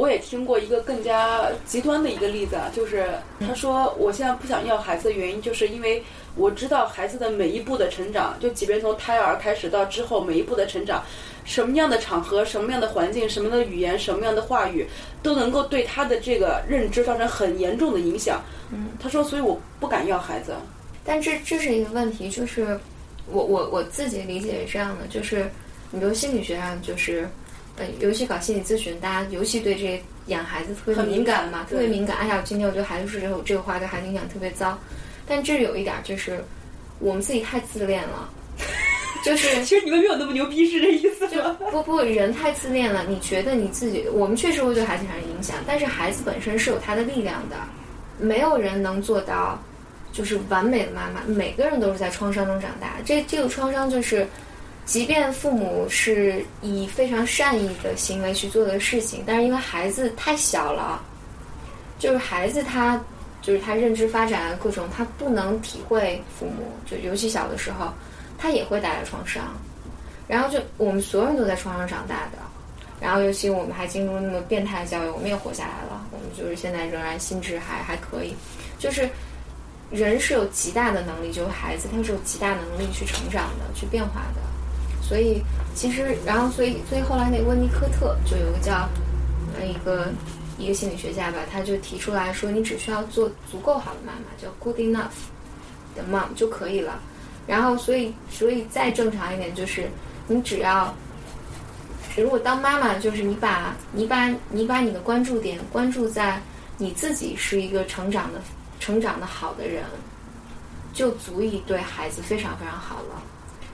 我也听过一个更加极端的一个例子啊，就是他说我现在不想要孩子的原因，就是因为我知道孩子的每一步的成长，就即便从胎儿开始到之后每一步的成长，什么样的场合、什么样的环境、什么样的语言、什么样的话语，都能够对他的这个认知造成很严重的影响。嗯，他说，所以我不敢要孩子。但这这是一个问题，就是我我我自己理解是这样的，就是你比如心理学上就是。呃，尤其搞心理咨询，大家尤其对这养孩子特别敏感嘛，特别敏感。哎呀，今天我对孩子说这个这个话，对孩子影响特别糟。但这有一点就是，我们自己太自恋了，就是 其实你们没有那么牛逼，是这意思吗？不不，人太自恋了。你觉得你自己，我们确实会对孩子产生影响，但是孩子本身是有他的力量的，没有人能做到就是完美的妈妈。每个人都是在创伤中长大，这这个创伤就是。即便父母是以非常善意的行为去做的事情，但是因为孩子太小了，就是孩子他就是他认知发展各种他不能体会父母，就尤其小的时候，他也会带来创伤。然后就我们所有人都在创伤长大的，然后尤其我们还经过那么变态的教育，我们也活下来了，我们就是现在仍然心智还还可以。就是人是有极大的能力，就是孩子他是有极大能力去成长的，去变化的。所以，其实，然后，所以，所以后来那个温尼科特就有个叫，呃，一个一个心理学家吧，他就提出来说，你只需要做足够好的妈妈，叫 good enough 的 mom 就可以了。然后，所以，所以再正常一点，就是你只要，如果当妈妈，就是你把你把你把你的关注点关注在你自己是一个成长的成长的好的人，就足以对孩子非常非常好了。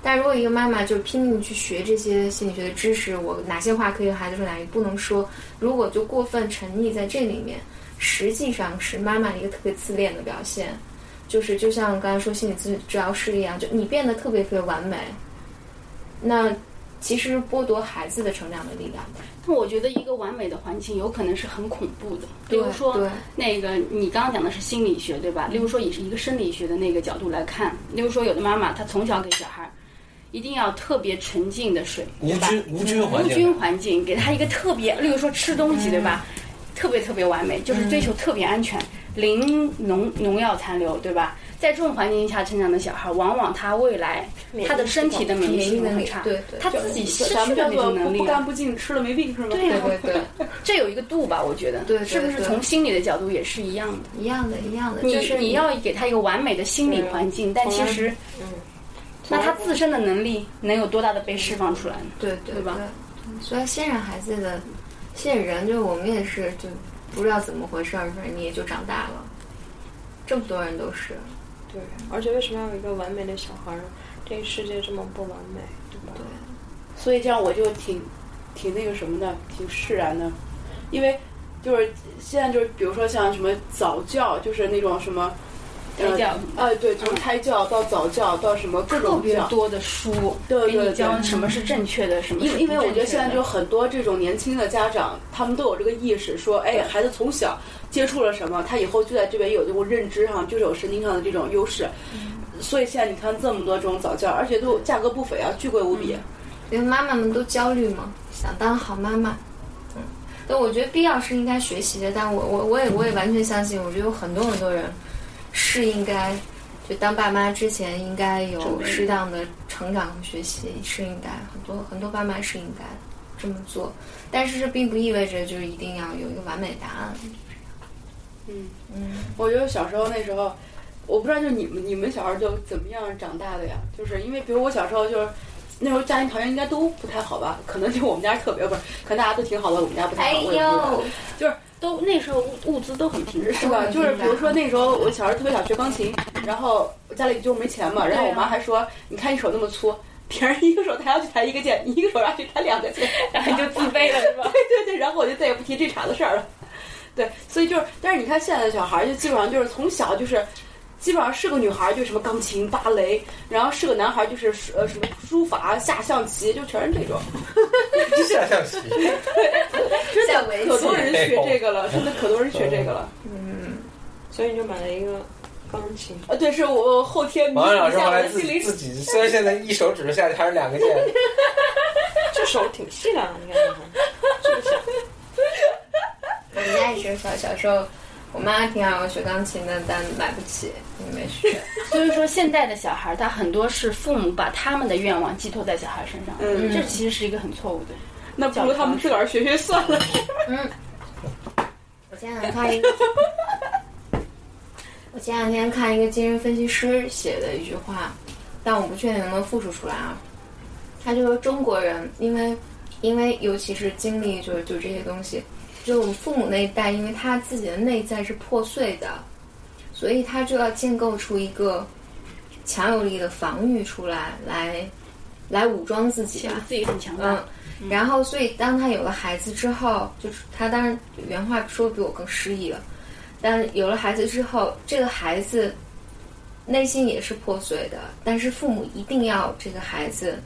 但如果一个妈妈就拼命去学这些心理学的知识，我哪些话可以和孩子说，哪些不能说？如果就过分沉溺在这里面，实际上是妈妈一个特别自恋的表现。就是就像刚才说心理咨治疗师一样，就你变得特别特别完美，那其实剥夺孩子的成长的力量。那我觉得一个完美的环境有可能是很恐怖的。比如说，那个你刚刚讲的是心理学，对吧？例如说，以一个生理学的那个角度来看。例如说，有的妈妈她从小给小孩。一定要特别纯净的水，无菌无菌环境，无菌环境，给他一个特别，例如说吃东西，对吧？特别特别完美，就是追求特别安全，零农农药残留，对吧？在这种环境下成长的小孩，往往他未来他的身体的免疫力很差，对，他自己失去了那种能力，不干不净，吃了没病是吗？对对对，这有一个度吧，我觉得，对，是不是从心理的角度也是一样的？一样的，一样的，你你要给他一个完美的心理环境，但其实，嗯。那他自身的能力能有多大的被释放出来呢？对对吧？所以信任孩子的信任人，就我们也是就不知道怎么回事儿，反正你也就长大了。这么多人都是。对，而且为什么要有一个完美的小孩呢？这个世界这么不完美，对吧？对。所以这样我就挺挺那个什么的，挺释然的，因为就是现在就是比如说像什么早教，就是那种什么。胎教，哎，对，从胎教到早教到什么各种特别多的书，对对教什么是正确的，什么？因因为我觉得现在就很多这种年轻的家长，他们都有这个意识，说，哎，孩子从小接触了什么，他以后就在这边有这种认知上，就是有神经上的这种优势。所以现在你看这么多这种早教，而且都价格不菲啊，巨贵无比。因为妈妈们都焦虑嘛，想当好妈妈。嗯，但我觉得必要是应该学习的，但我我我也我也完全相信，我觉得有很多很多人。是应该，就当爸妈之前应该有适当的成长和学习，是应该很多很多爸妈是应该这么做，但是这并不意味着就是一定要有一个完美答案。嗯嗯，我觉得小时候那时候，我不知道就你们你们小时候就怎么样长大的呀？就是因为比如我小时候就是那时候家庭条件应该都不太好吧？可能就我们家特别不是，可能大家都挺好的，我们家不太好。哎呦，就是。都那时候物物资都很贫瘠，是吧？就是比如说那时候我小时候特别想学钢琴，然后家里就没钱嘛，然后我妈还说：“你看你手那么粗，别人一个手抬上去弹一个键，你一个手上去弹两个键，然后你就自卑了，是吧？”对对对，然后我就再也不提这茬子事儿了。对，所以就是，但是你看现在的小孩，就基本上就是从小就是。基本上是个女孩就什么钢琴、芭蕾，然后是个男孩就是呃什么书法、下象棋，就全是这种。下象棋，真的可多人学这个了，真的可多人学这个了。嗯，所以你就买了一个钢琴。啊，对，是我后天。王老师后来自己自己，虽然现在一手指着下去还是两个键。这手挺细的，你看，这么小。也是小小时候，我妈挺想让我学钢琴的，但买不起，没学。所以说，现在的小孩儿他很多是父母把他们的愿望寄托在小孩身上，嗯这其实是一个很错误的。那不如他们自个儿学学算了。嗯 我前两天看一个，我前两天看一个精神分析师写的一句话，但我不确定能不能复述出来啊。他就说中国人，因为因为尤其是经历就是就这些东西，就我们父母那一代，因为他自己的内在是破碎的，所以他就要建构出一个强有力的防御出来，来来武装自己吧。自己很强大。嗯，然后所以当他有了孩子之后，就是他当然原话说比我更诗意了，但有了孩子之后，这个孩子内心也是破碎的，但是父母一定要这个孩子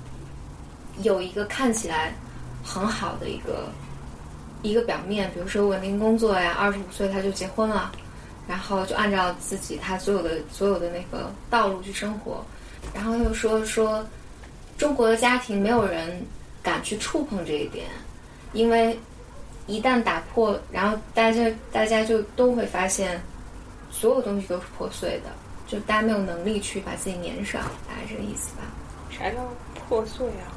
有一个看起来很好的一个一个表面，比如说稳定工作呀，二十五岁他就结婚了，然后就按照自己他所有的所有的那个道路去生活，然后又说说中国的家庭没有人敢去触碰这一点，因为一旦打破，然后大家大家就都会发现，所有东西都是破碎的，就大家没有能力去把自己粘上，大概这个意思吧。啥叫破碎啊？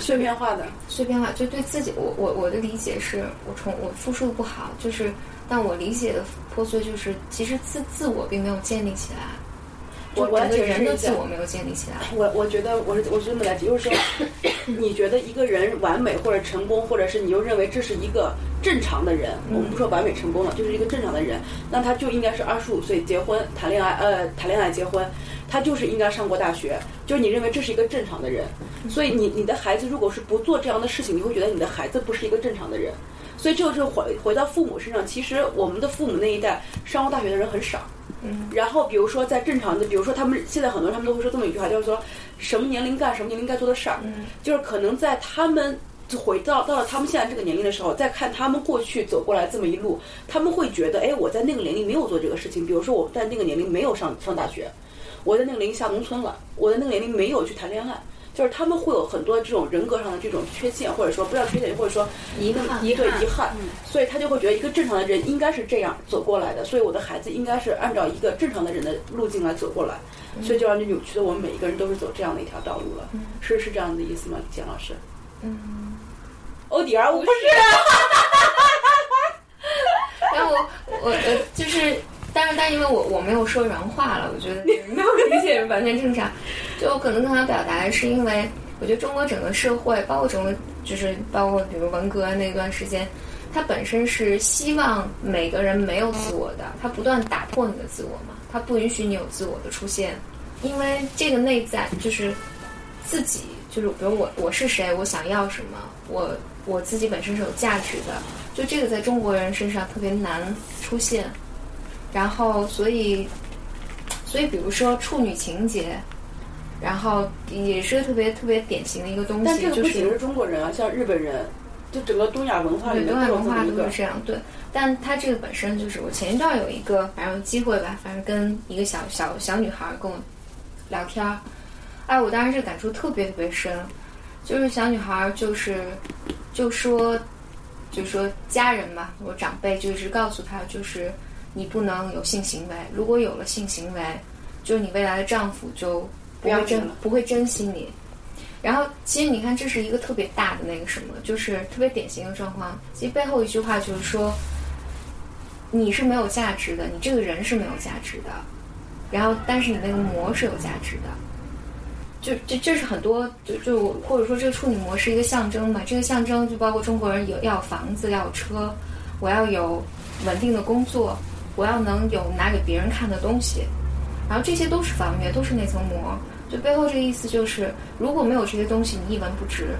碎片化的，碎片化就对自己，我我我的理解是我重我复述的不好，就是但我理解的破碎就是其实自自我并没有建立起来，就我我来整个人的自我没有建立起来。我我觉得我是我是这么来解，就是说，你觉得一个人完美或者成功，或者是你又认为这是一个正常的人，我们不说完美成功了，就是一个正常的人，那他就应该是二十五岁结婚谈恋爱，呃，谈恋爱结婚，他就是应该上过大学，就是你认为这是一个正常的人，所以你你的孩子如果是不做这样的事情，你会觉得你的孩子不是一个正常的人，所以这个就是回回到父母身上，其实我们的父母那一代上过大学的人很少。嗯然后比如说在正常的，比如说他们现在很多人他们都会说这么一句话，就是说什么年龄干什么年龄该做的事儿，嗯就是可能在他们回到到了他们现在这个年龄的时候，再看他们过去走过来这么一路，他们会觉得，哎，我在那个年龄没有做这个事情，比如说我在那个年龄没有上上大学，我在那个年龄下农村了，我在那个年龄没有去谈恋爱。就是他们会有很多这种人格上的这种缺陷，或者说不叫缺陷，或者说遗憾遗对遗憾，所以他就会觉得一个正常的人应该是这样走过来的，所以我的孩子应该是按照一个正常的人的路径来走过来，所以就让你扭曲的我们每一个人都是走这样的一条道路了，是是这样的意思吗，简老师？嗯，欧迪尔，我不是然后我我我就是，但是但因为我我没有说人话了，我觉得你没有理解完全正常。就我可能更想表达的是，因为我觉得中国整个社会，包括整个就是包括比如文革那段时间，它本身是希望每个人没有自我的，它不断打破你的自我嘛，它不允许你有自我的出现，因为这个内在就是自己，就是比如我我是谁，我想要什么，我我自己本身是有价值的，就这个在中国人身上特别难出现，然后所以所以比如说处女情节。然后也是特别特别典型的一个东西，但这个就是不仅是中国人啊，像日本人，就整个东亚文化里对东亚文化都是这样，对。但它这个本身就是，我前一段有一个，反正有机会吧，反正跟一个小小小女孩跟我聊天儿，哎，我当时这个感触特别特别深，就是小女孩就是就说就说家人嘛，我长辈就一直告诉她，就是你不能有性行为，如果有了性行为，就是你未来的丈夫就不会珍不会珍惜你。然后，其实你看，这是一个特别大的那个什么，就是特别典型的状况。其实背后一句话就是说，你是没有价值的，你这个人是没有价值的。然后，但是你那个膜是有价值的。就这这是很多就就或者说这个处女膜是一个象征嘛？这个象征就包括中国人有要有房子，要有车，我要有稳定的工作，我要能有拿给别人看的东西。然后这些都是防御，都是那层膜。就背后这个意思就是，如果没有这些东西，你一文不值。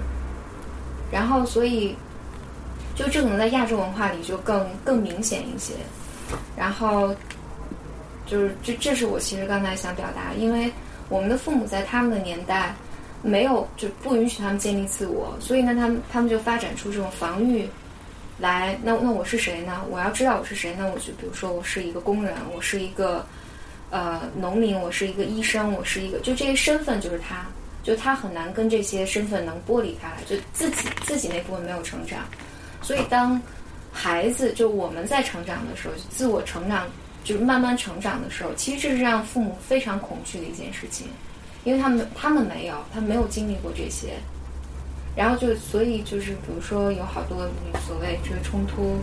然后，所以，就这可能在亚洲文化里就更更明显一些。然后，就是这这是我其实刚才想表达，因为我们的父母在他们的年代没有就不允许他们建立自我，所以呢，他们他们就发展出这种防御来。那那我是谁呢？我要知道我是谁，那我就比如说我是一个工人，我是一个。呃，农民，我是一个医生，我是一个，就这些身份就是他，就他很难跟这些身份能剥离开来，就自己自己那部分没有成长，所以当孩子就我们在成长的时候，自我成长就是慢慢成长的时候，其实这是让父母非常恐惧的一件事情，因为他们他们没有，他没有经历过这些，然后就所以就是比如说有好多所谓这个冲突，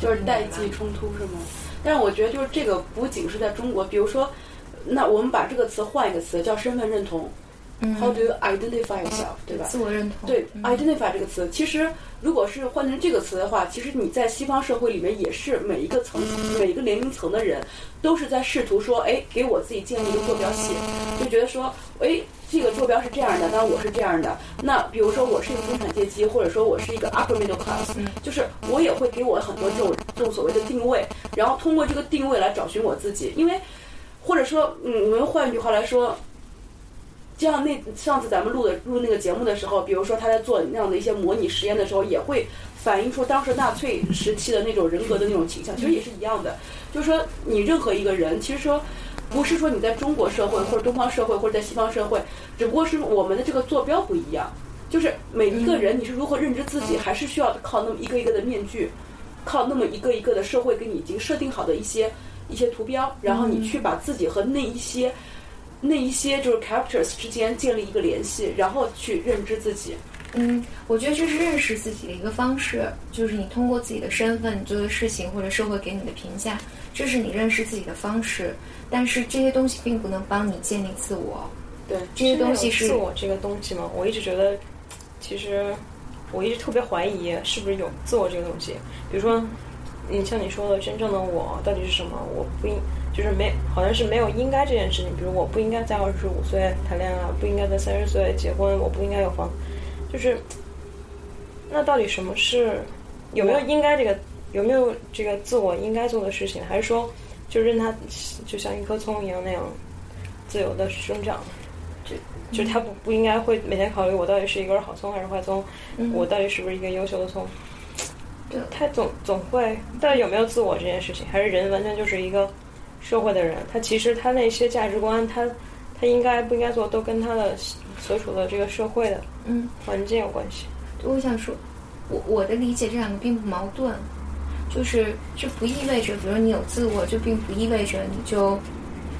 就是代际冲突是吗？但是我觉得就是这个不仅是在中国，比如说，那我们把这个词换一个词叫身份认同。How do you identify yourself？对吧？自我认同。对，identify 这个词，其实如果是换成这个词的话，其实你在西方社会里面也是每一个层、每一个年龄层的人，都是在试图说，哎，给我自己建立一个坐标系，就觉得说，哎，这个坐标是这样的，那我是这样的。那比如说我是一个中产阶级，或者说我是一个 upper middle class，就是我也会给我很多这种这种所谓的定位，然后通过这个定位来找寻我自己。因为或者说，嗯，我们换一句话来说。就像那上次咱们录的录那个节目的时候，比如说他在做那样的一些模拟实验的时候，也会反映出当时纳粹时期的那种人格的那种倾向，其实也是一样的。就是说，你任何一个人，其实说不是说你在中国社会或者东方社会或者在西方社会，只不过是我们的这个坐标不一样。就是每一个人你是如何认知自己，还是需要靠那么一个一个的面具，靠那么一个一个的社会给你已经设定好的一些一些图标，然后你去把自己和那一些。那一些就是 characters 之间建立一个联系，然后去认知自己。嗯，我觉得这是认识自己的一个方式，就是你通过自己的身份、你做的事情或者社会给你的评价，这是你认识自己的方式。但是这些东西并不能帮你建立自我。对，这些东西是自我这个东西吗？我一直觉得，其实我一直特别怀疑是不是有自我这个东西。比如说，你像你说的，真正的我到底是什么？我不应。就是没，好像是没有应该这件事情。比如，我不应该在二十五岁谈恋爱，不应该在三十岁结婚，我不应该有房。就是，那到底什么是有没有应该这个有没有这个自我应该做的事情？还是说，就任它就像一棵葱一样那样自由的生长？就就他不不应该会每天考虑我到底是一根好葱还是坏葱？我到底是不是一个优秀的葱？对，他总总会，到底有没有自我这件事情？还是人完全就是一个？社会的人，他其实他那些价值观，他他应该不应该做，都跟他的所处的这个社会的嗯环境有关系。我想说，我我的理解这两个并不矛盾，就是这不意味着，比如你有自我，就并不意味着你就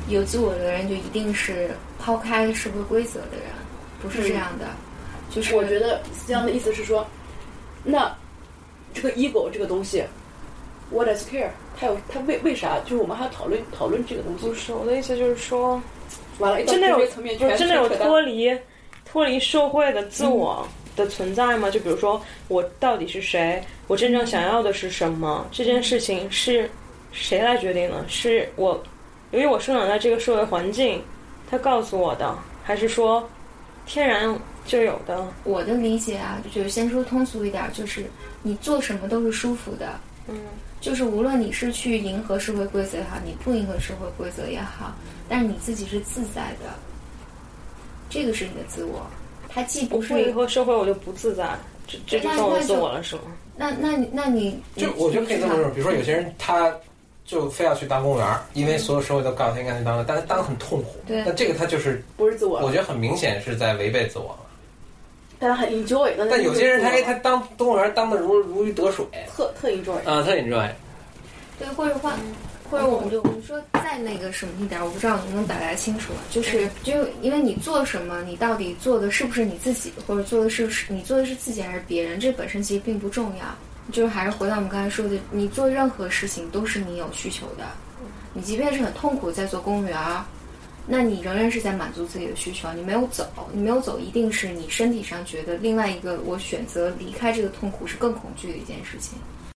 有自我的人就一定是抛开社会规则的人，不是这样的。就是我觉得这样的意思是说，那这个 ego 这个东西，what does care？他有他为为啥？就是我们还要讨论讨论这个东西。不是我的意思，就是说，完了，真的有层面，真的有脱离脱离社会的自我的存在吗？就比如说，我到底是谁？我真正想要的是什么？这件事情是谁来决定的？是我，由于我生长在这个社会环境，他告诉我的，还是说天然就有的？我的理解啊，就是先说通俗一点，就是你做什么都是舒服的。嗯。就是无论你是去迎合社会规则也好，你不迎合社会规则也好，但是你自己是自在的，这个是你的自我。它既不是以后社会，我就不自在，这这就算我自我了，是吗？那那那你就我觉得可以这么说，比如说有些人他就非要去当公务员，因为所有社会都告诉他应该去当，但是当的很痛苦。对，那这个他就是不是自我？我觉得很明显是在违背自我了。但他很 enjoy，但有些人他他当公务员当的如如鱼得水，特特 enjoy 啊，特 enjoy。对，或者换，或者我们就我们说再那个什么一点，我不知道能不能表达清楚。就是就因为你做什么，你到底做的是不是你自己，或者做的是你做的是自己还是别人，这本身其实并不重要。就是还是回到我们刚才说的，你做任何事情都是你有需求的。你即便是很痛苦在做公务员。那你仍然是在满足自己的需求，你没有走，你没有走，一定是你身体上觉得另外一个我选择离开这个痛苦是更恐惧的一件事情。